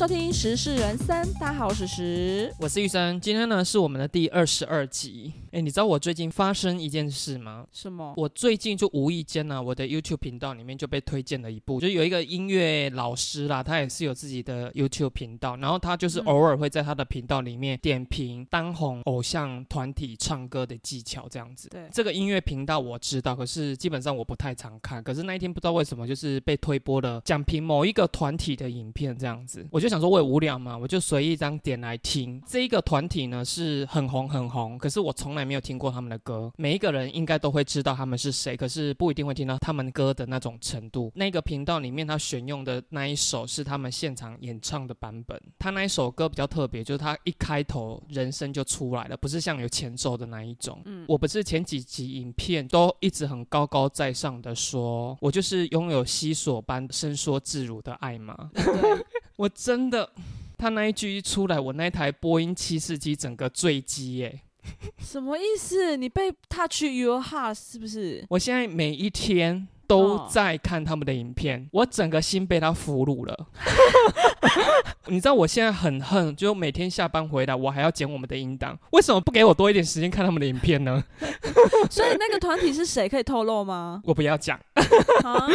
收听《时事人生》，大家好，我是时。我是玉生，今天呢是我们的第二十二集。哎，你知道我最近发生一件事吗？什么？我最近就无意间呢，我的 YouTube 频道里面就被推荐了一部，就有一个音乐老师啦，他也是有自己的 YouTube 频道，然后他就是偶尔会在他的频道里面点评当红偶像团体唱歌的技巧这样子。对，这个音乐频道我知道，可是基本上我不太常看。可是那一天不知道为什么，就是被推播了讲评某一个团体的影片这样子，我就想说我也无聊嘛，我就随意一张点来听。这一个团体呢是很红很红，可是我从来没有听过他们的歌。每一个人应该都会知道他们是谁，可是不一定会听到他们歌的那种程度。那个频道里面他选用的那一首是他们现场演唱的版本。他那一首歌比较特别，就是他一开头人声就出来了，不是像有前奏的那一种。嗯，我不是前几集影片都一直很高高在上的说，我就是拥有西索般伸缩自如的爱吗？我真的，他那一句一出来，我那台波音七四机整个坠机耶！什么意思？你被 touch your heart 是不是？我现在每一天都在看他们的影片，我整个心被他俘虏了。你知道我现在很恨，就每天下班回来，我还要剪我们的音档，为什么不给我多一点时间看他们的影片呢？所以那个团体是谁？可以透露吗？我不要讲。啊，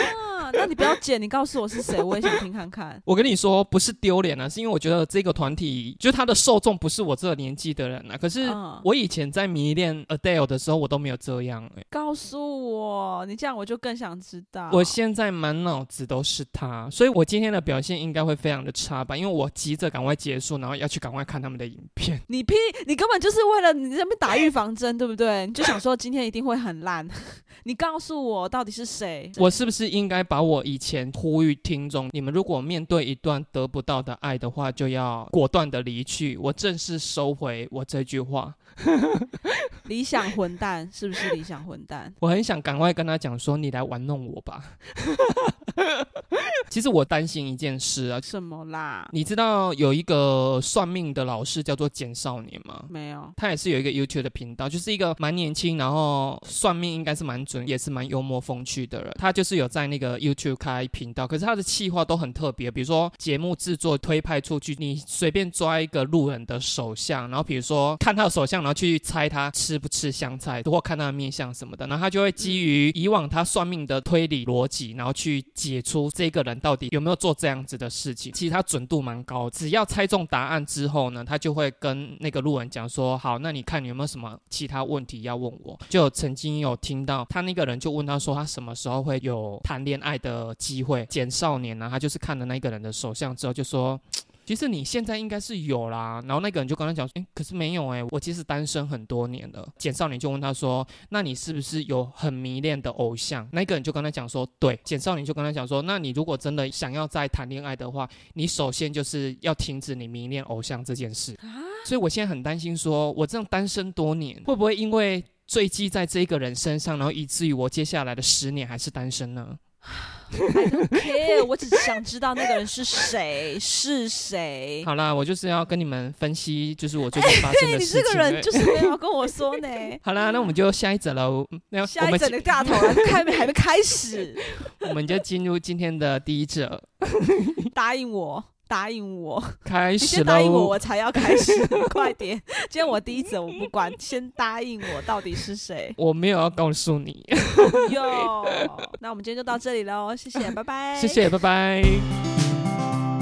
那你不要剪，你告诉我是谁，我也想听看看。我跟你说，不是丢脸啊，是因为我觉得这个团体，就他的受众不是我这个年纪的人啊。可是我以前在迷恋 Adele 的时候，我都没有这样。哎，告诉我，你这样我就更想知道。我现在满脑子都是他，所以我今天的表现应该会非常的差吧？因为我急着赶快结束，然后要去赶快看他们的影片。你屁，你根本就是为了你这边打预 防针，对不对？你就想说今天一定会很烂。你告诉我到底是谁？我是不是应该把我以前呼吁听众，你们如果面对一段得不到的爱的话，就要果断的离去？我正式收回我这句话。理想混蛋是不是理想混蛋？我很想赶快跟他讲说，你来玩弄我吧。其实我担心一件事啊，什么啦？你知道有一个算命的老师叫做简少年吗？没有，他也是有一个 YouTube 的频道，就是一个蛮年轻，然后算命应该是蛮准，也是蛮幽默风趣的人。他就是有在那个 YouTube 开频道，可是他的企划都很特别，比如说节目制作推派出去，你随便抓一个路人的手相，然后比如说看他的手相，然后去猜他吃不吃香菜，或看他的面相什么的，然后他就会基于以往他算命的推理逻辑，然后去解出这个人到底有没有做这样子的事情。其实他准度蛮高，只要猜中答案之后呢，他就会跟那个路人讲说：“好，那你看你有没有什么其他问题要问我？”就曾经有听到他那个人就问他说：“他什么时候会有谈恋爱的机会？”简少年呢，他就是看了那个人的手相之后就说。其实你现在应该是有啦，然后那个人就跟他讲，哎，可是没有哎，我其实单身很多年了。简少年就问他说，那你是不是有很迷恋的偶像？那个人就跟他讲说，对。简少年就跟他讲说，那你如果真的想要再谈恋爱的话，你首先就是要停止你迷恋偶像这件事。所以我现在很担心，说我这样单身多年，会不会因为坠机在这一个人身上，然后以至于我接下来的十年还是单身呢？I don't care，我只是想知道那个人是谁，是谁。好啦，我就是要跟你们分析，就是我最近发生的事情。你这个人就是没有跟我说呢。好啦，那我们就下一则喽。下一则的大头还没还没开始，我们就进入今天的第一则。答应我。答应我，开始先答应我，我才要开始。快点，今天我第一则，我不管，先答应我，到底是谁？我没有要告诉你。哟，那我们今天就到这里喽，谢谢，拜拜。谢谢，拜拜。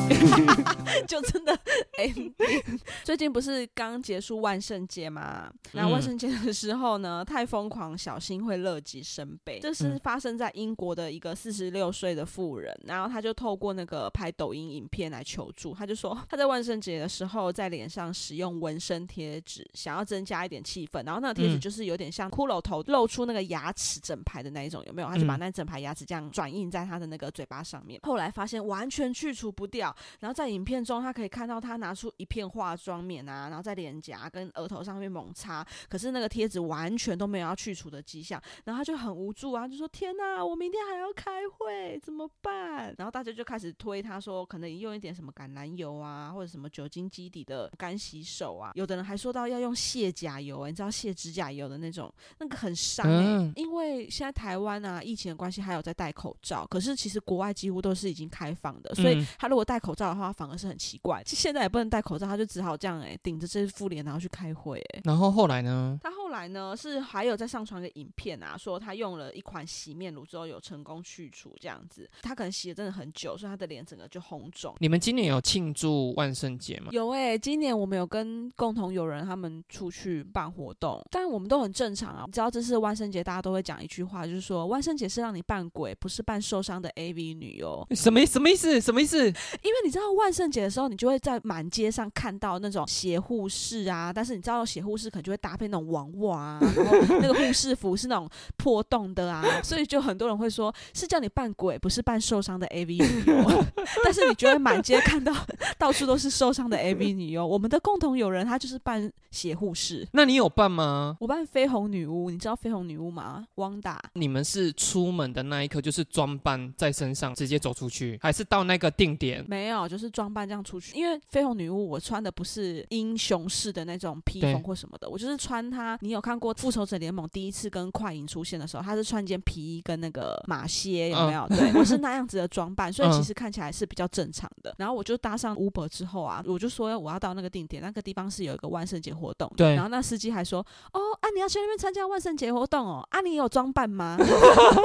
就真的 哎，最近不是刚结束万圣节吗？那万圣节的时候呢，太疯狂，小心会乐极生悲。这是发生在英国的一个四十六岁的妇人，然后他就透过那个拍抖音影片来求助。他就说他在万圣节的时候在脸上使用纹身贴纸，想要增加一点气氛。然后那个贴纸就是有点像骷髅头露出那个牙齿整排的那一种，有没有？他就把那整排牙齿这样转印在他的那个嘴巴上面。后来发现完全去除不掉。然后在影片中，他可以看到他拿出一片化妆棉啊，然后在脸颊跟额头上面猛擦，可是那个贴纸完全都没有要去除的迹象。然后他就很无助啊，就说：“天哪，我明天还要开会，怎么办？”然后大家就开始推他说，可能用一点什么橄榄油啊，或者什么酒精基底的干洗手啊。有的人还说到要用卸甲油，你知道卸指甲油的那种，那个很伤哎。因为现在台湾啊，疫情的关系，还有在戴口罩，可是其实国外几乎都是已经开放的，所以他如果戴口罩的话，反而是很奇怪。现在也不能戴口罩，他就只好这样哎，顶着这副脸然后去开会哎。然后后来呢？他后来呢是还有在上传个影片啊，说他用了一款洗面乳之后有成功去除这样子。他可能洗了真的很久，所以他的脸整个就红肿。你们今年有庆祝万圣节吗？有哎，今年我们有跟共同友人他们出去办活动，但我们都很正常啊。你知道这是万圣节，大家都会讲一句话，就是说万圣节是让你扮鬼，不是扮受伤的 AV 女优。什么什么意思？什么意思？因为你知道万圣节的时候，你就会在满街上看到那种邪护士啊，但是你知道邪护士可能就会搭配那种王袜啊，然后那个护士服是那种破洞的啊，所以就很多人会说是叫你扮鬼，不是扮受伤的 AV 女优。但是你觉得满街看到到处都是受伤的 AV 女优。我们的共同友人她就是扮血护士，那你有扮吗？我扮绯红女巫，你知道绯红女巫吗？汪达。你们是出门的那一刻就是装扮在身上直接走出去，还是到那个定点？没有，就是装扮这样出去。因为绯红女巫我穿的不是英雄式的那种披风或什么的，我就是穿它。你有看过复仇者联盟第一次跟快银出现的时候，他是穿件皮衣跟那个马靴，有没有？对，我是那样子的装扮，所以其实看起来是比较正常的。然后我就搭上 Uber 之后啊，我就说我要到那个定点，那个地方是有一个万圣节活动。对。然后那司机还说：“哦，啊，你要去那边参加万圣节活动哦？啊，你有装扮吗？”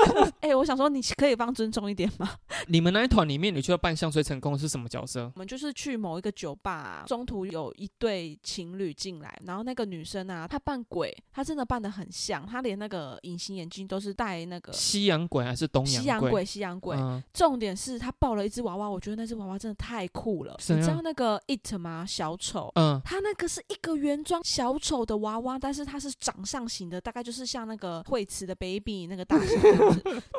哎，我想说你可以放尊重一点吗？你们那一团里面，你觉得扮相最成功的是什么角色？我们就是去某一个酒吧，中途有一对情侣进来，然后那个女生啊，她扮鬼，她真的扮的很像，他连那个隐形眼镜都是戴那个西洋鬼还是东洋？西洋鬼，西洋鬼。重点是他抱了一只娃娃，我觉得那只娃娃真的太酷了。你知道那个 It 吗？小丑。嗯。他那个是一个原装小丑的娃娃，但是它是掌上型的，大概就是像那个惠慈的 Baby 那个大小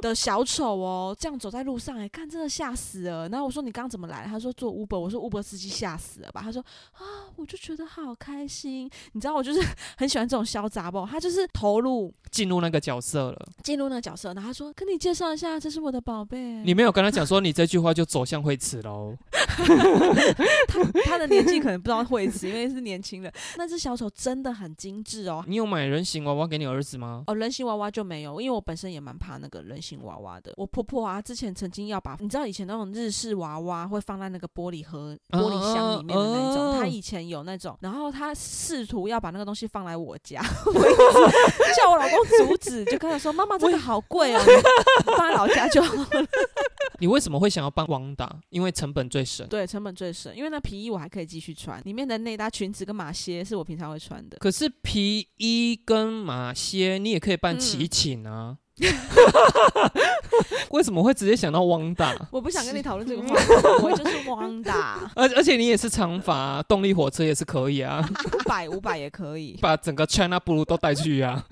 的 小丑哦。这样走在路上，哎，看真的吓死了。然后我说你刚刚怎么来？他说坐 Uber。我说 Uber 司机吓死了吧？他说啊，我就觉得好开心。你知道我就是 很喜欢这种潇洒不？他就是投入进入那个角色了，进入那个角色。然后他说跟你介绍一下，这是我的宝贝。你没有跟他讲说你这句话就走向惠慈喽。他他的年纪可能不知道惠慈，因为是年轻人。那只小丑真的很精致哦。你有买人形娃娃给你儿子吗？哦，人形娃娃就没有，因为我本身也蛮怕那个人形娃娃的。我婆婆啊，之前曾经要把你知道以前那种日式娃娃会放在那个玻璃盒、玻璃箱里面的那种，她以前有那种，然后她试图要把那个东西放来我家，我一直叫我老公阻止，就跟他说：“妈妈，这个好贵哦，放在老家就好了。”你为什么会想要帮汪达？因为成本最省。对，成本最省。因为那皮衣我还可以继续穿，里面的内搭裙子跟马靴是我平常会穿的。可是皮衣跟马靴你也可以办齐请啊。为什么会直接想到汪大？我不想跟你讨论这个话题，我就是汪大。而而且你也是长发，动力火车也是可以啊，五百五百也可以，把整个 China Blue 都带去啊。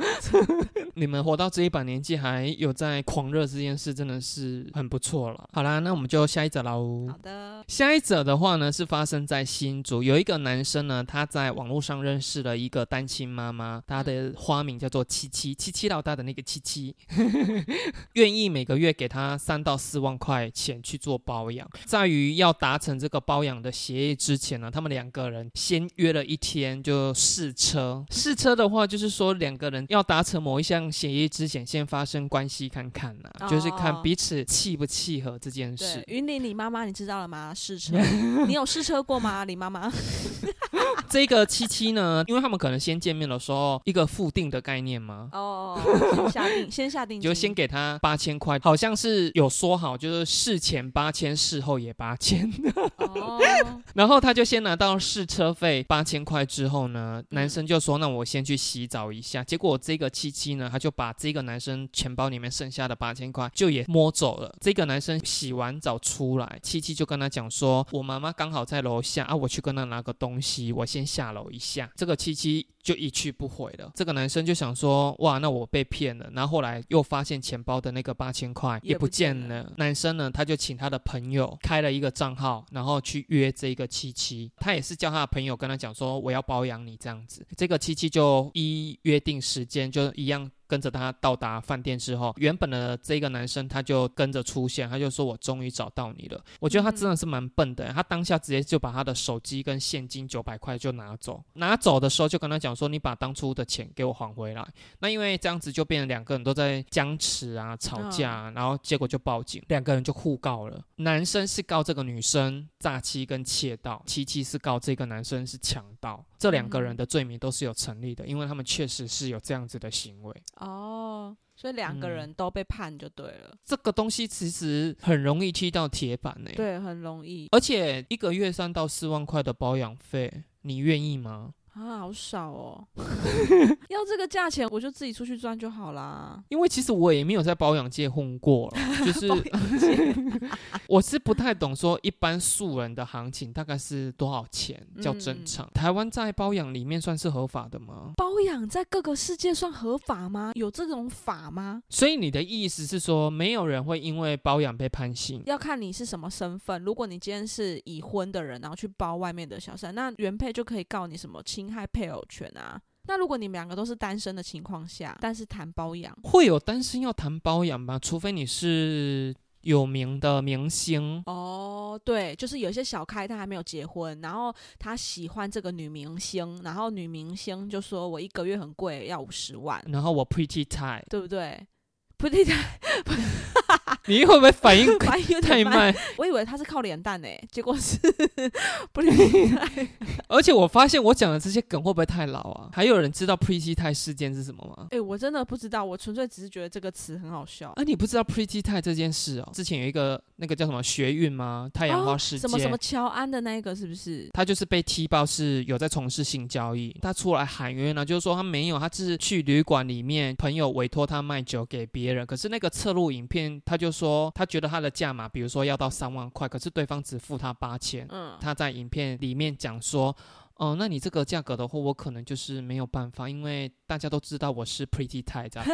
你们活到这一把年纪还有在狂热这件事，真的是很不错了。好啦，那我们就下一则喽。好的，下一则的话呢，是发生在新竹，有一个男生呢，他在网络上认识了一个单亲妈妈，他的花名叫做七七七七老大的那个七七，愿意每个月给他三到四万块钱去做保养。在于要达成这个保养的协议之前呢，他们两个人先约了一天就试车。试车的话，就是说两个人要达成某一项。协议之前先发生关系看看呐，就是看彼此契不契合这件事。云林李妈妈，你知道了吗？试车，你有试车过吗？李妈妈，这个七七呢，因为他们可能先见面的时候一个付定的概念嘛？哦，下定，先下定，就先给他八千块，好像是有说好，就是事前八千，事后也八千。哦，然后他就先拿到试车费八千块之后呢，男生就说：“那我先去洗澡一下。”结果这个七七呢，他。就把这个男生钱包里面剩下的八千块就也摸走了。这个男生洗完澡出来，七七就跟他讲说：“我妈妈刚好在楼下啊，我去跟她拿个东西，我先下楼一下。”这个七七。就一去不回了。这个男生就想说，哇，那我被骗了。然后后来又发现钱包的那个八千块也不见了。男生呢，他就请他的朋友开了一个账号，然后去约这个七七。他也是叫他的朋友跟他讲说，我要包养你这样子。这个七七就依约定时间，就一样跟着他到达饭店之后，原本的这个男生他就跟着出现，他就说：“我终于找到你了。”我觉得他真的是蛮笨的，他当下直接就把他的手机跟现金九百块就拿走，拿走的时候就跟他讲说：“你把当初的钱给我还回来。”那因为这样子就变成两个人都在僵持啊、吵架，然后结果就报警，两个人就互告了。男生是告这个女生诈欺跟窃盗，七七是告这个男生是强盗。这两个人的罪名都是有成立的，因为他们确实是有这样子的行为。哦，所以两个人都被判就对了。这个东西其实很容易踢到铁板呢。对，很容易。而且一个月三到四万块的保养费，你愿意吗？啊，好少哦！要这个价钱，我就自己出去赚就好啦。因为其实我也没有在保养界混过，就 是 我是不太懂说一般素人的行情大概是多少钱叫正常。台湾在包养里面算是合法的吗？包养在各个世界算合法吗？有这种法吗？所以你的意思是说，没有人会因为包养被判刑？要看你是什么身份。如果你今天是已婚的人，然后去包外面的小三，那原配就可以告你什么亲。侵害配偶权啊？那如果你们两个都是单身的情况下，但是谈包养，会有单身要谈包养吗？除非你是有名的明星哦。对，就是有些小开他还没有结婚，然后他喜欢这个女明星，然后女明星就说我一个月很贵，要五十万，然后我 pretty tight，对不对？pretty tight。你会不会反应 反应太慢？我以为他是靠脸蛋诶，结果是 不厉害。而且我发现我讲的这些梗会不会太老啊？还有人知道 Pretty 泰事件是什么吗？哎，我真的不知道，我纯粹只是觉得这个词很好笑。啊，你不知道 Pretty 泰这件事哦？之前有一个那个叫什么学运吗？太阳花事件，什么什么乔安的那一个是不是？他就是被踢爆是有在从事性交易，他出来喊冤呢，就是说他没有，他只是去旅馆里面朋友委托他卖酒给别人，可是那个侧录影片他就说他觉得他的价码，比如说要到三万块，可是对方只付他八千。嗯，他在影片里面讲说。哦，那你这个价格的话，我可能就是没有办法，因为大家都知道我是 Pretty Thai 这样，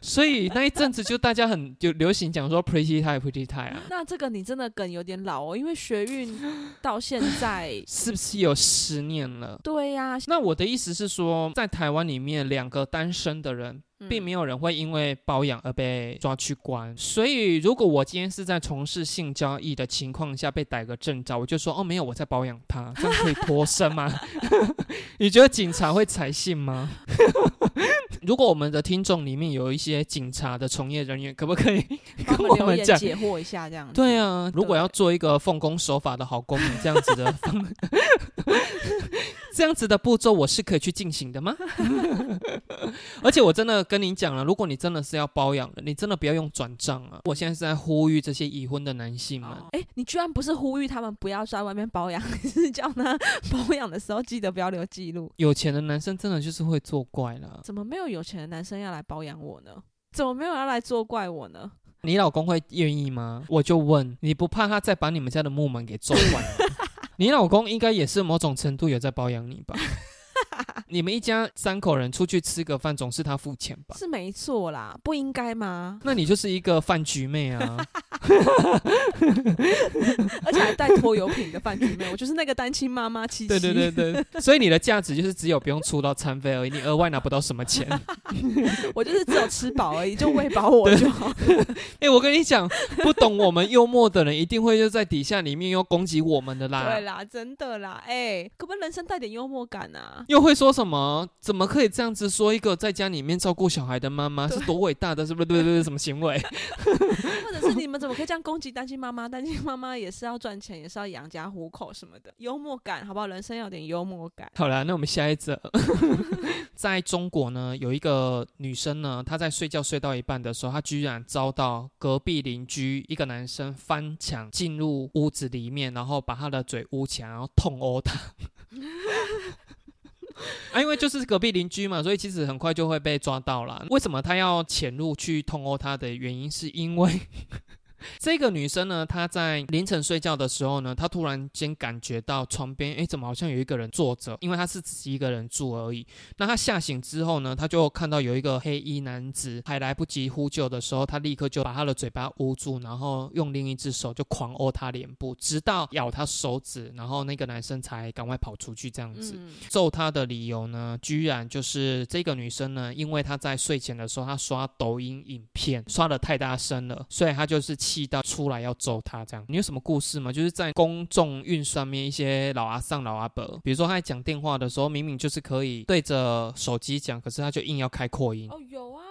所以那一阵子就大家很就流行讲说 Pretty Thai Pretty Thai 啊。那这个你真的梗有点老哦，因为学运到现在 是不是有十年了？对呀。那我的意思是说，在台湾里面，两个单身的人。并没有人会因为包养而被抓去关，所以如果我今天是在从事性交易的情况下被逮个正着，我就说哦没有我在包养他，这样可以脱身吗？你觉得警察会采信吗？如果我们的听众里面有一些警察的从业人员，可不可以 跟我们讲解惑一下这样？对啊，如果要做一个奉公守法的好公民，这样子的。这样子的步骤我是可以去进行的吗？而且我真的跟你讲了，如果你真的是要包养的，你真的不要用转账啊！我现在是在呼吁这些已婚的男性们。哎，你居然不是呼吁他们不要在外面包养，你是叫他包养的时候记得不要留记录。有钱的男生真的就是会作怪了。怎么没有有钱的男生要来包养我呢？怎么没有要来作怪我呢？你老公会愿意吗？我就问，你不怕他再把你们家的木门给撞坏？你老公应该也是某种程度有在包养你吧？你们一家三口人出去吃个饭，总是他付钱吧？是没错啦，不应该吗？那你就是一个饭局妹啊！而且还带拖油瓶的饭局妹，我就是那个单亲妈妈。七七。对对对对，所以你的价值就是只有不用出到餐费而已，你额外拿不到什么钱。我就是只有吃饱而已，就喂饱我就好。哎，我跟你讲，不懂我们幽默的人，一定会就在底下里面又攻击我们的啦。对啦，真的啦，哎，可不可以人生带点幽默感啊？又会说什？么？怎么可以这样子说一个在家里面照顾小孩的妈妈是多伟大的？是不是？对对对，什么行为？或者是你们怎么可以这样攻击单亲妈妈？单亲妈妈也是要赚钱，也是要养家糊口什么的。幽默感好不好？人生要点幽默感。好了，那我们下一则。在中国呢，有一个女生呢，她在睡觉睡到一半的时候，她居然遭到隔壁邻居一个男生翻墙进入屋子里面，然后把她的嘴捂起来，然后痛殴她。啊，因为就是隔壁邻居嘛，所以其实很快就会被抓到了。为什么他要潜入去通殴他的原因，是因为 这个女生呢，她在凌晨睡觉的时候呢，她突然间感觉到床边，哎，怎么好像有一个人坐着？因为她是自己一个人住而已。那她吓醒之后呢，她就看到有一个黑衣男子，还来不及呼救的时候，她立刻就把他的嘴巴捂住，然后用另一只手就狂殴他脸部，直到咬他手指，然后那个男生才赶快跑出去。这样子揍她的理由呢，居然就是这个女生呢，因为她在睡前的时候，她刷抖音影片刷的太大声了，所以她就是。气到出来要揍他，这样你有什么故事吗？就是在公众运算面，一些老阿上老阿伯，比如说他在讲电话的时候，明明就是可以对着手机讲，可是他就硬要开扩音。哦，有啊。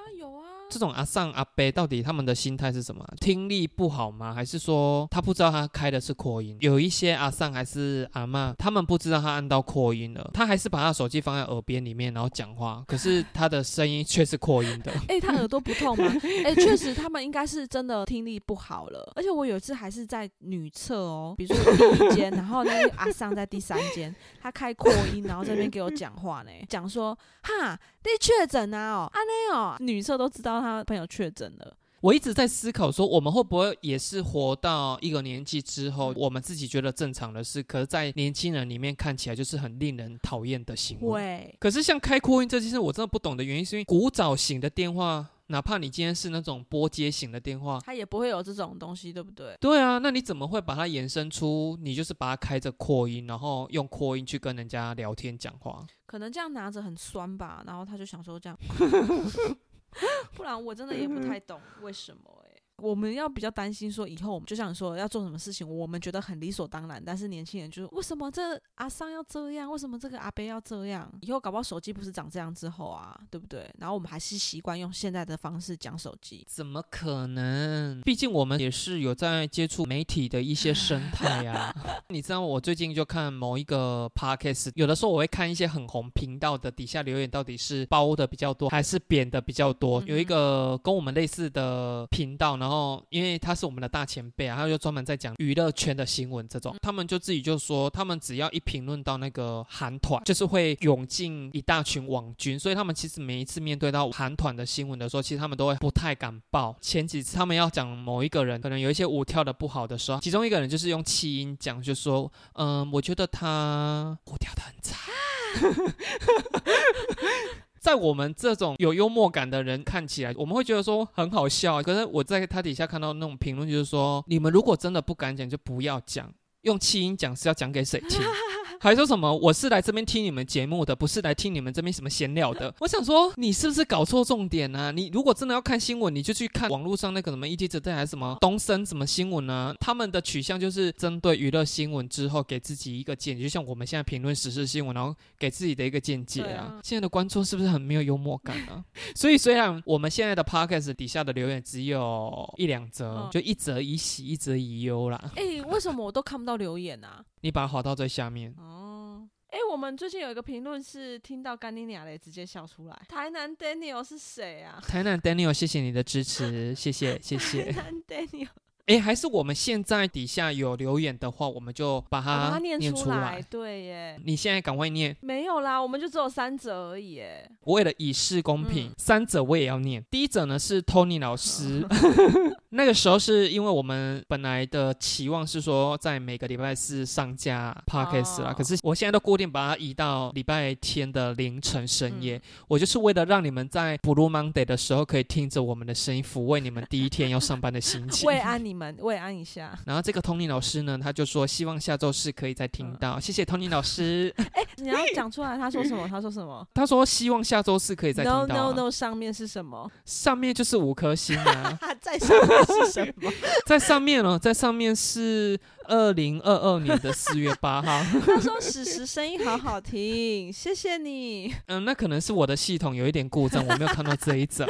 这种阿上阿伯到底他们的心态是什么？听力不好吗？还是说他不知道他开的是扩音？有一些阿上还是阿妈，他们不知道他按到扩音了，他还是把他手机放在耳边里面，然后讲话，可是他的声音却是扩音的。哎，他耳朵不痛吗？哎，确实他们应该是真的听力不好了。而且我有一次还是在女厕哦，比如说第一间，然后那个阿上在第三间，他开扩音，然后这边给我讲话呢，讲说哈，你确诊啊？哦，阿内哦，女厕都知道。他朋友确诊了，我一直在思考说，我们会不会也是活到一个年纪之后，我们自己觉得正常的事，可是，在年轻人里面看起来就是很令人讨厌的行为。可是像开扩音这件事，我真的不懂的原因，是因为古早型的电话，哪怕你今天是那种拨接型的电话，它也不会有这种东西，对不对？对啊，那你怎么会把它延伸出，你就是把它开着扩音，然后用扩音去跟人家聊天讲话？可能这样拿着很酸吧，然后他就想说这样。不然我真的也不太懂为什么。我们要比较担心，说以后我们就想说要做什么事情，我们觉得很理所当然，但是年轻人就是为什么这阿桑要这样，为什么这个阿贝要这样？以后搞不好手机不是长这样之后啊，对不对？然后我们还是习惯用现在的方式讲手机，怎么可能？毕竟我们也是有在接触媒体的一些生态啊。你知道我最近就看某一个 podcast，有的时候我会看一些很红频道的底下留言，到底是包的比较多还是扁的比较多？有一个跟我们类似的频道，然后。哦，因为他是我们的大前辈啊，他就专门在讲娱乐圈的新闻这种，他们就自己就说，他们只要一评论到那个韩团，就是会涌进一大群网军，所以他们其实每一次面对到韩团的新闻的时候，其实他们都会不太敢报。前几次他们要讲某一个人可能有一些舞跳的不好的时候，其中一个人就是用气音讲，就说，嗯，我觉得他舞跳的很差。在我们这种有幽默感的人看起来，我们会觉得说很好笑。可是我在他底下看到那种评论，就是说，你们如果真的不敢讲，就不要讲，用气音讲是要讲给谁听？还说什么？我是来这边听你们节目的，不是来听你们这边什么闲聊的。我想说，你是不是搞错重点呢？你如果真的要看新闻，你就去看网络上那个什么 ET 者还是什么东森什么新闻呢？他们的取向就是针对娱乐新闻之后，给自己一个见解，就像我们现在评论时事新闻，然后给自己的一个见解啊。现在的观众是不是很没有幽默感啊？所以虽然我们现在的 Podcast 底下的留言只有一两则，就一则以喜，一则以忧啦。哎，为什么我都看不到留言啊？你把它滑到最下面。哦哎，我们最近有一个评论是听到干妮亚嘞，直接笑出来。台南 Daniel 是谁啊？台南 Daniel，谢谢你的支持，谢谢谢谢。台南 Daniel。哎，还是我们现在底下有留言的话，我们就把它念出来。对耶，你现在赶快念。没有啦，我们就只有三者而已。哎，为了以示公平，三者我也要念。第一者呢是 Tony 老师，那个时候是因为我们本来的期望是说在每个礼拜四上架 Podcast 啦，可是我现在都固定把它移到礼拜天的凌晨深夜。我就是为了让你们在 Blue Monday 的时候可以听着我们的声音，抚慰你们第一天要上班的心情，慰安你。慰安一下，然后这个 Tony 老师呢，他就说希望下周四可以再听到，谢谢 Tony 老师。哎，你要讲出来，他说什么？他说什么？他说希望下周四可以再听到。No No No，上面是什么？上面就是五颗星啊。在上面是什么？在上面哦，在上面是。二零二二年的四月八号，他说：“史实声音好好听，谢谢你。”嗯，那可能是我的系统有一点故障，我没有看到这一则。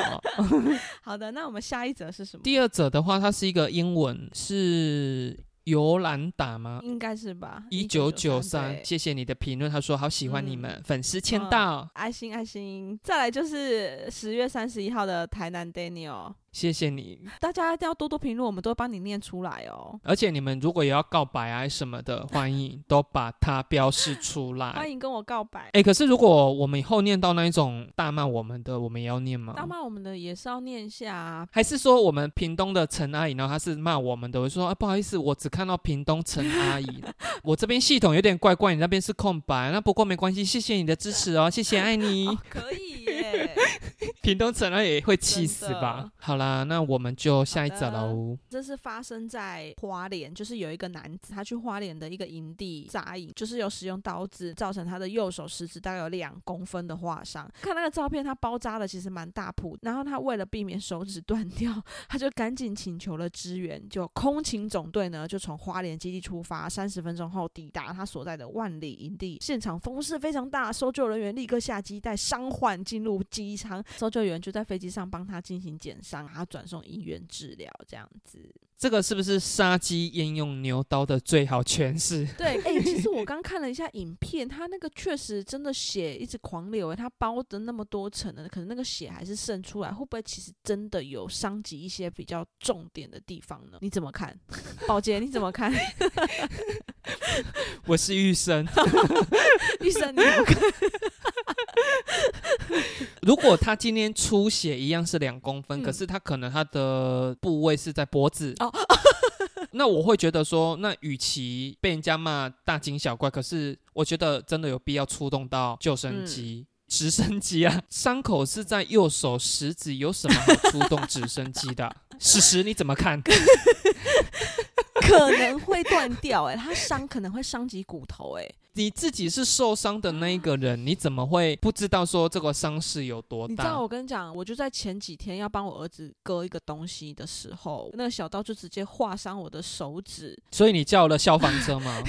好的，那我们下一则是什么？第二则的话，它是一个英文，是。尤兰达吗？应该是吧。一九九三，谢谢你的评论。他说好喜欢你们，粉丝签到，爱心爱心。再来就是十月三十一号的台南 Daniel，谢谢你。大家一定要多多评论，我们都会帮你念出来哦。而且你们如果也要告白啊什么的，欢迎都把它标示出来。欢迎跟我告白。哎，可是如果我们以后念到那一种大骂我们的，我们也要念吗？大骂我们的也是要念下啊。还是说我们屏东的陈阿姨，然后她是骂我们的，我说啊不好意思，我只看到屏东陈阿姨，我这边系统有点怪怪，你那边是空白，那不过没关系，谢谢你的支持哦，谢谢爱你。可以耶。屏东城那也会气死吧？好啦，那我们就下一则喽。这是发生在花莲，就是有一个男子，他去花莲的一个营地扎营，就是有使用刀子造成他的右手食指大概有两公分的划伤。看那个照片，他包扎的其实蛮大铺，然后他为了避免手指断掉，他就赶紧请求了支援。就空勤总队呢，就从花莲基地出发，三十分钟后抵达他所在的万里营地。现场风势非常大，搜救人员立刻下机带伤患进入机舱。搜救员就在飞机上帮他进行减伤，然后转送医院治疗，这样子。这个是不是杀鸡焉用牛刀的最好诠释？对，哎，其实我刚看了一下影片，他那个确实真的血一直狂流，他包的那么多层的，可能那个血还是渗出来，会不会其实真的有伤及一些比较重点的地方呢？你怎么看，宝杰？你怎么看？我是玉生，玉生你怎么看？如果他今天出血一样是两公分，可是他可能他的部位是在脖子，那我会觉得说，那与其被人家骂大惊小怪，可是我觉得真的有必要出动到救生机、直升机啊。伤口是在右手食指，有什么好出动直升机的？史实你怎么看？可能会断掉，哎，他伤可能会伤及骨头，哎。你自己是受伤的那一个人，你怎么会不知道说这个伤势有多大？你知道我跟你讲，我就在前几天要帮我儿子割一个东西的时候，那个小刀就直接划伤我的手指。所以你叫了消防车吗？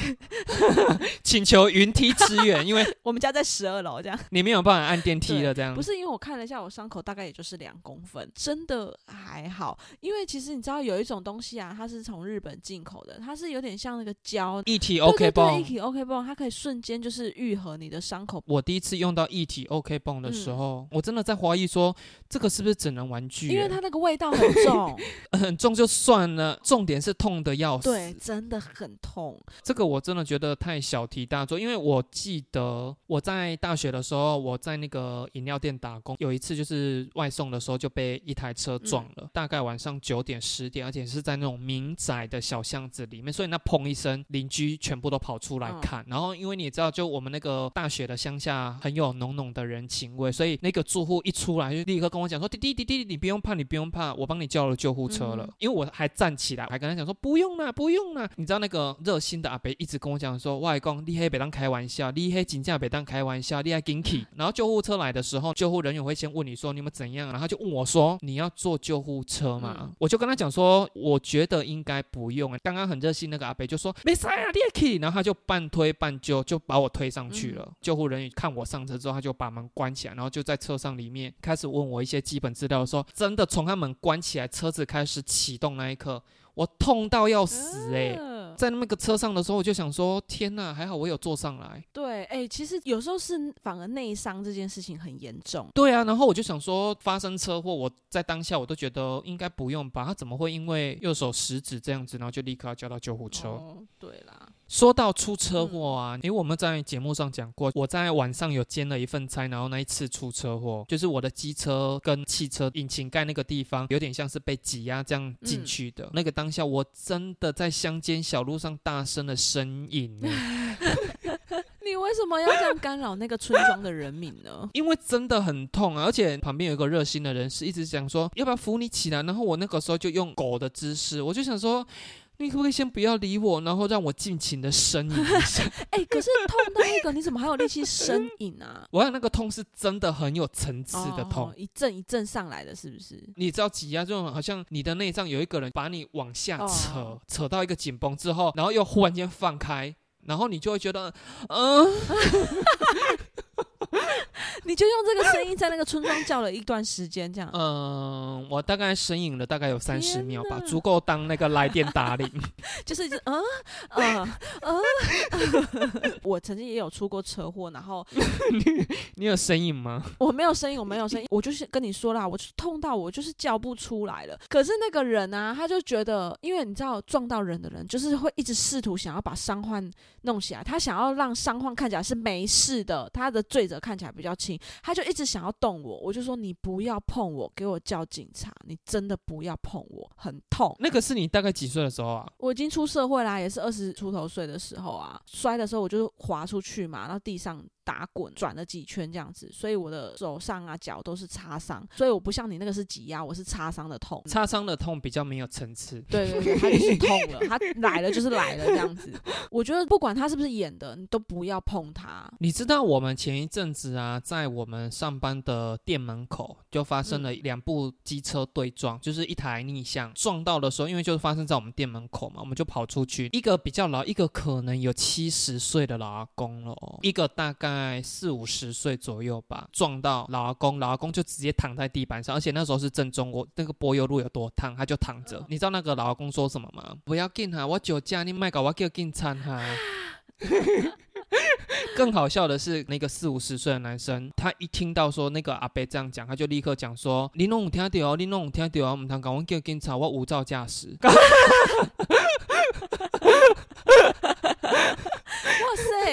请求云梯支援，因为 我们家在十二楼，这样你没有办法按电梯了。这样不是因为我看了一下，我伤口大概也就是两公分，真的还好。因为其实你知道有一种东西啊，它是从日本进口的，它是有点像那个胶一体 OK 绷，一体 OK 绷，它可以。瞬间就是愈合你的伤口。我第一次用到一体 OK 泵的时候，我真的在怀疑说这个是不是整人玩具？因为它那个味道很重，很重就算了，重点是痛的要死。对，真的很痛。这个我真的觉得太小题大做。因为我记得我在大学的时候，我在那个饮料店打工，有一次就是外送的时候就被一台车撞了，大概晚上九点十点，而且是在那种民宅的小巷子里面，所以那砰一声，邻居全部都跑出来看，然后因为。你知道，就我们那个大学的乡下很有浓浓的人情味，所以那个住户一出来就立刻跟我讲说：“滴滴滴滴，你不用怕，你不用怕，我帮你叫了救护车了。”因为我还站起来，还跟他讲说：“不用啦，不用啦。”你知道那个热心的阿伯一直跟我讲说：“外公，你黑别当开玩笑，你黑警价别当开玩笑，你还紧起。”然后救护车来的时候，救护人员会先问你说：“你们怎样？”然后就问我说：“你要坐救护车吗？”我就跟他讲说：“我觉得应该不用。”刚刚很热心那个阿伯就说：“没事啊，你可以。”然后他就半推半就，就把我推上。去了，救护人员看我上车之后，他就把门关起来，然后就在车上里面开始问我一些基本资料。说真的，从他门关起来，车子开始启动那一刻，我痛到要死哎！在那个车上的时候，我就想说，天呐，还好我有坐上来。对，哎，其实有时候是反而内伤这件事情很严重。对啊，然后我就想说，发生车祸，我在当下我都觉得应该不用吧？他怎么会因为右手食指这样子，然后就立刻要叫到救护车？对啦。说到出车祸啊，因为我们在节目上讲过，我在晚上有兼了一份差，然后那一次出车祸，就是我的机车跟汽车引擎盖那个地方有点像是被挤压这样进去的。那个当下，我真的在乡间小路上大声的呻吟。你为什么要这样干扰那个村庄的人民呢？因为真的很痛啊，而且旁边有一个热心的人是一直讲说要不要扶你起来，然后我那个时候就用狗的姿势，我就想说。你可不可以先不要理我，然后让我尽情的呻吟一下？哎，可是痛到那个，你怎么还有力气呻吟啊？我想那个痛是真的很有层次的痛，一阵一阵上来的是不是？你知道挤压这种，好像你的内脏有一个人把你往下扯，扯到一个紧绷之后，然后又忽然间放开，然后你就会觉得，嗯。你就用这个声音在那个村庄叫了一段时间，这样。嗯，我大概呻吟了大概有三十秒吧，足够当那个来电打铃。就是一直嗯嗯嗯。我曾经也有出过车祸，然后你有呻吟吗？我没有声音，我没有声音，我就是跟你说啦，我就是痛到我就是叫不出来了。可是那个人啊，他就觉得，因为你知道撞到人的人，就是会一直试图想要把伤患弄起来，他想要让伤患看起来是没事的，他的罪责看起来比较轻，他就一直想要动我，我就说你不要碰我，给我叫警察，你真的不要碰我，很痛。那个是你大概几岁的时候啊？我已经出社会啦，也是二十出头岁的时候啊，摔的时候我就滑出去嘛，然后地上打滚，转了几圈这样子，所以我的手上啊脚都是擦伤，所以我不像你那个是挤压，我是擦伤的痛。擦伤的痛比较没有层次。对对对，他就是痛了，他来了就是来了这样子。我觉得不管他是不是演的，你都不要碰他。你知道我们前一阵子啊，在我们上班的店门口就发生了两部机车对撞，就是一台逆向撞到的时候，因为就是发生在我们店门口嘛，我们就跑出去，一个比较老，一个可能有七十岁的老阿公了哦，一个大概四五十岁左右吧，撞到老阿公，老阿公就直接躺在地板上，而且那时候是正中午，那个柏油路有多烫，他就躺着。你知道那个老阿公说什么吗？不要紧哈，我酒驾，你卖搞我叫警察哈。更好笑的是，那个四五十岁的男生，他一听到说那个阿伯这样讲，他就立刻讲说：“你弄有听到哦，你弄有听到哦，唔通讲我叫警察，我无照驾驶。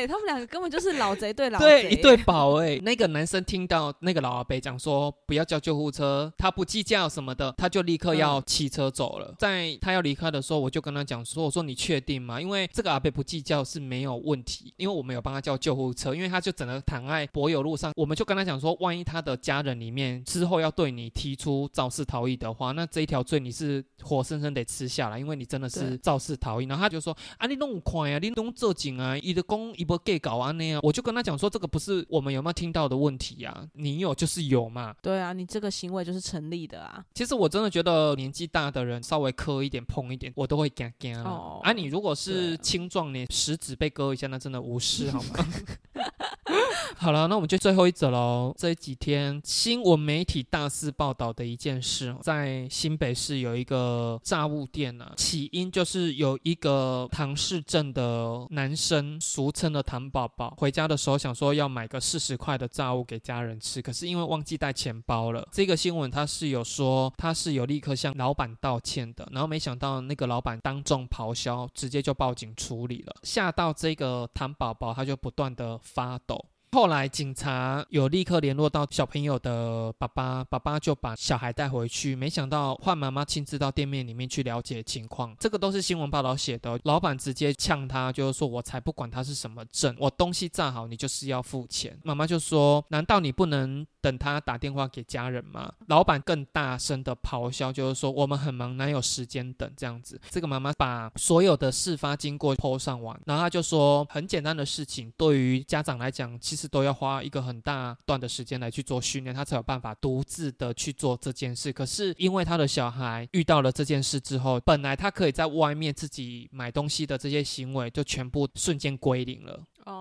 他们两个根本就是老贼对老对，贼，一对宝哎、那个男生听到那个老阿伯讲说不要叫救护车，他不计较什么的，他就立刻要骑车走了。在他要离开的时候，我就跟他讲说：“我说你确定吗？因为这个阿伯不计较是没有问题，因为我们有帮他叫救护车，因为他就整个躺在柏油路上。我们就跟他讲说，万一他的家人里面之后要对你提出肇事逃逸的话，那这一条罪你是活生生得吃下来，因为你真的是肇事逃逸。然后他就说：啊，你弄快啊，你弄这紧啊，伊的公伊不 gay 搞啊那样。我就跟他讲说，这个不是我们有没有听到的问题啊，你有就是有嘛。对啊，你这个行为就是成立的啊。其实我真的觉得年纪大的人稍微磕一点碰一点，我都会惊惊啊。哦啊，你如果是青壮年，食指被割一下，那真的无视好吗？好了，那我们就最后一则喽。这几天新闻媒体大肆报道的一件事，在新北市有一个炸物店啊，起因就是有一个唐氏镇的男生，俗称的唐宝宝，回家的时候想说要买个四十块的炸物给家人吃，可是因为忘记带钱包了。这个新闻他是有说他是有立刻向老板道歉的，然后没想到那个老板当众咆哮，直接就报警处理了，吓到这个唐宝宝他就不断的发抖。后来警察有立刻联络到小朋友的爸爸，爸爸就把小孩带回去，没想到换妈妈亲自到店面里面去了解情况，这个都是新闻报道写的。老板直接呛他，就是说我才不管他是什么证，我东西炸好，你就是要付钱。妈妈就说，难道你不能等他打电话给家人吗？老板更大声的咆哮，就是说我们很忙，哪有时间等这样子。这个妈妈把所有的事发经过 PO 上网，然后他就说，很简单的事情，对于家长来讲，其实是都要花一个很大段的时间来去做训练，他才有办法独自的去做这件事。可是因为他的小孩遇到了这件事之后，本来他可以在外面自己买东西的这些行为，就全部瞬间归零了。哦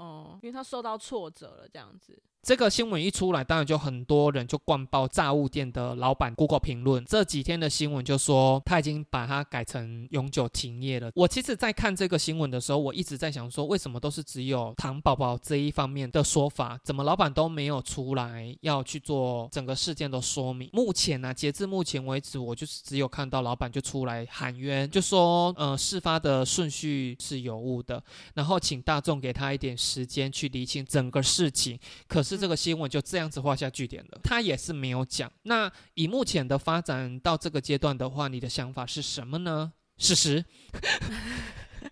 哦，因为他受到挫折了，这样子。这个新闻一出来，当然就很多人就灌爆炸物店的老板 Google 评论。这几天的新闻就说他已经把它改成永久停业了。我其实，在看这个新闻的时候，我一直在想说，为什么都是只有糖宝宝这一方面的说法，怎么老板都没有出来要去做整个事件的说明？目前呢、截至目前为止，我就是只有看到老板就出来喊冤，就说呃事发的顺序是有误的，然后请大众给他一点时间去理清整个事情。可是这个新闻就这样子画下句点了，他也是没有讲。那以目前的发展到这个阶段的话，你的想法是什么呢？事实，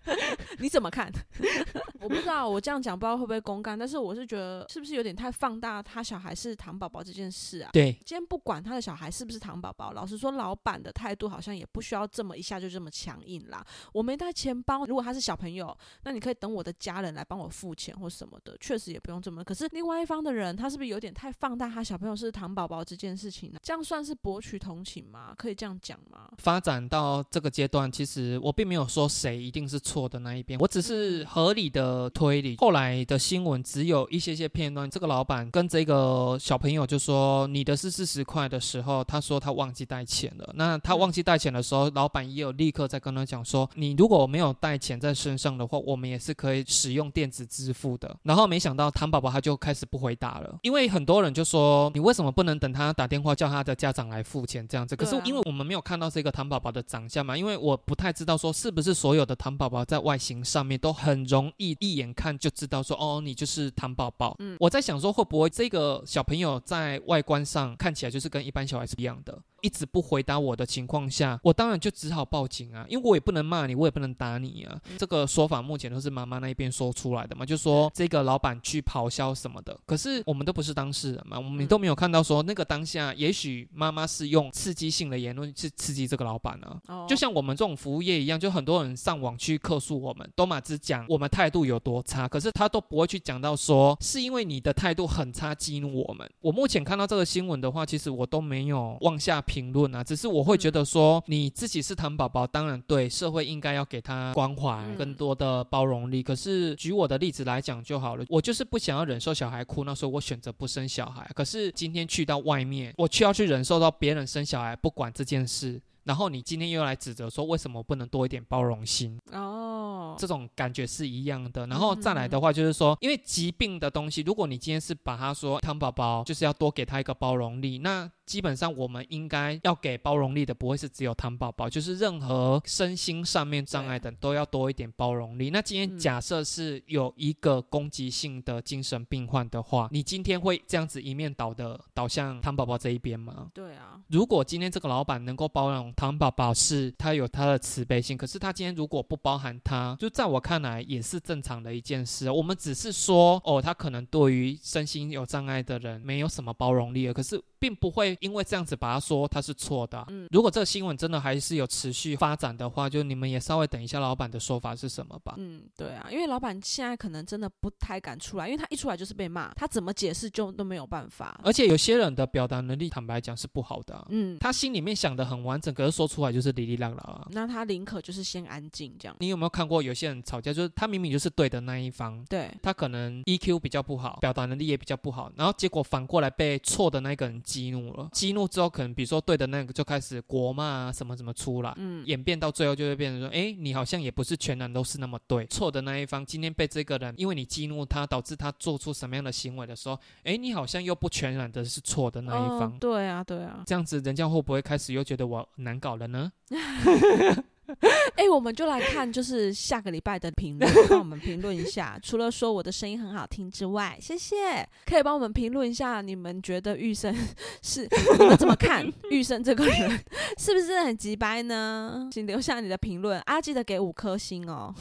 你怎么看？我不知道，我这样讲不知道会不会公干，但是我是觉得是不是有点太放大他小孩是糖宝宝这件事啊？对，今天不管他的小孩是不是糖宝宝，老实说，老板的态度好像也不需要这么一下就这么强硬啦。我没带钱包，如果他是小朋友，那你可以等我的家人来帮我付钱或什么的，确实也不用这么。可是另外一方的人，他是不是有点太放大他小朋友是糖宝宝这件事情呢？这样算是博取同情吗？可以这样讲吗？发展到这个阶段，其实我并没有说谁一定是错错的那一边，我只是合理的推理。后来的新闻只有一些些片段，这个老板跟这个小朋友就说你的是四十块的时候，他说他忘记带钱了。那他忘记带钱的时候，老板也有立刻在跟他讲说，你如果没有带钱在身上的话，我们也是可以使用电子支付的。然后没想到唐宝宝他就开始不回答了，因为很多人就说你为什么不能等他打电话叫他的家长来付钱这样子？可是因为我们没有看到这个唐宝宝的长相嘛，因为我不太知道说是不是所有的唐宝宝在外形上面都很容易一眼看就知道说哦你就是糖宝宝。嗯我在想说会不会这个小朋友在外观上看起来就是跟一般小孩是一样的，一直不回答我的情况下，我当然就只好报警啊，因为我也不能骂你，我也不能打你啊。这个说法目前都是妈妈那一边说出来的嘛，就说这个老板去咆哮什么的。可是我们都不是当事人嘛，我们都没有看到说那个当下，也许妈妈是用刺激性的言论去刺激这个老板啊。哦就像我们这种服务业一样，就很多人上网去客诉我们，都嘛只讲我们态度有多差，可是他都不会去讲到说是因为你的态度很差激怒我们。我目前看到这个新闻的话，其实我都没有往下评论啊，只是我会觉得说你自己是糖宝宝，当然对社会应该要给他关怀，嗯更多的包容力。可是举我的例子来讲就好了，我就是不想要忍受小孩哭，那时候我选择不生小孩。可是今天去到外面，我却要去忍受到别人生小孩不管这件事。然后你今天又来指责说，为什么不能多一点包容心？哦，这种感觉是一样的。然后再来的话，就是说，因为疾病的东西，如果你今天是把它说汤宝宝就是要多给他一个包容力，那基本上我们应该要给包容力的，不会是只有汤宝宝，就是任何身心上面障碍的都要多一点包容力。那今天嗯假设是有一个攻击性的精神病患的话，你今天会这样子一面倒的倒向汤宝宝这一边吗？对啊，如果今天这个老板能够包容糖宝宝，是他有他的慈悲心，可是他今天如果不包含他，就在我看来也是正常的一件事。我们只是说，哦，他可能对于身心有障碍的人没有什么包容力了，可是并不会因为这样子把他说他是错的啊、嗯如果这个新闻真的还是有持续发展的话，就你们也稍微等一下老板的说法是什么吧。嗯，对啊，因为老板现在可能真的不太敢出来，因为他一出来就是被骂，他怎么解释就都没有办法。而且有些人的表达能力，坦白讲是不好的啊、嗯，他心里面想的很完整，可是说出来就是哩哩啦啦啊。那他宁可就是先安静这样。你有没有看过有些人吵架，就是他明明就是对的那一方，对，他可能 EQ 比较不好，表达能力也比较不好，然后结果反过来被错的那个人激怒了，激怒之后可能比如说对的那个就开始国骂啊什么什么出来。嗯，演变到最后就会变成说，哎，你好像也不是全然都是那么对，错的那一方今天被这个人，因为你激怒他，导致他做出什么样的行为的时候，哎，你好像又不全然的是错的那一方，哦对啊，对啊。这样子人家会不会开始又觉得我难搞了呢？哎、我们就来看，就是下个礼拜的评论，帮我们评论一下。除了说我的声音很好听之外，谢谢，可以帮我们评论一下，你们觉得玉生 是你们怎么看玉生这个人，是不是很急掰呢？请留下你的评论啊，记得给五颗星哦，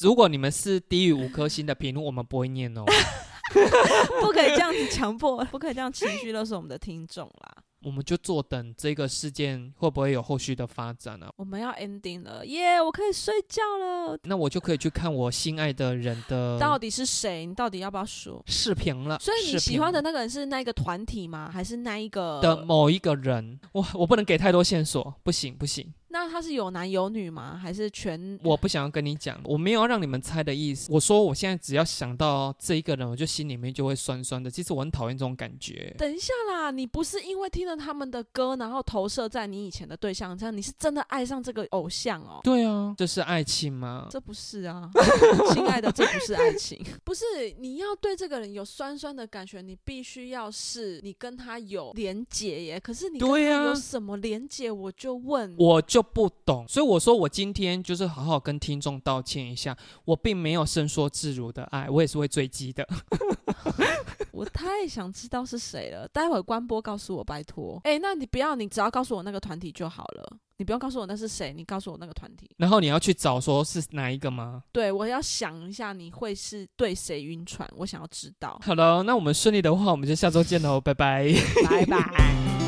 如果你们是低于五颗星的评论，我们不会念哦。不可以这样子强迫，不可以这样情绪勒索我们的听众啦。我们就坐等这个事件会不会有后续的发展啊？我们要 ending 了，耶、我可以睡觉了。那我就可以去看我心爱的人的到底是谁？你到底要不要说？视频了。所以你喜欢的那个人是那一个团体吗？还是那一个的某一个人，我我不能给太多线索，不行不行，那他是有男有女吗？还是全？我不想要跟你讲，我没有要让你们猜的意思。我说我现在只要想到这一个人，我就心里面就会酸酸的。其实我很讨厌这种感觉。等一下啦，你不是因为听了他们的歌，然后投射在你以前的对象上，你是真的爱上这个偶像哦？对啊，这是爱情吗？这不是啊，亲爱的，这不是爱情。不是，你要对这个人有酸酸的感觉，你必须要是你跟他有连结耶。可是你跟对啊他有什么连结？我就问，我就不懂，所以我说我今天就是好好跟听众道歉一下，我并没有伸缩自如的爱，我也是会追击的。我太想知道是谁了。待会儿关播告诉我，拜托。哎、那你不要，你只要告诉我那个团体就好了。你不用告诉我那是谁，你告诉我那个团体。然后你要去找说是哪一个吗？对，我要想一下你会是对谁晕船，我想要知道。好了，那我们顺利的话，我们就下周见喽，拜拜。拜拜。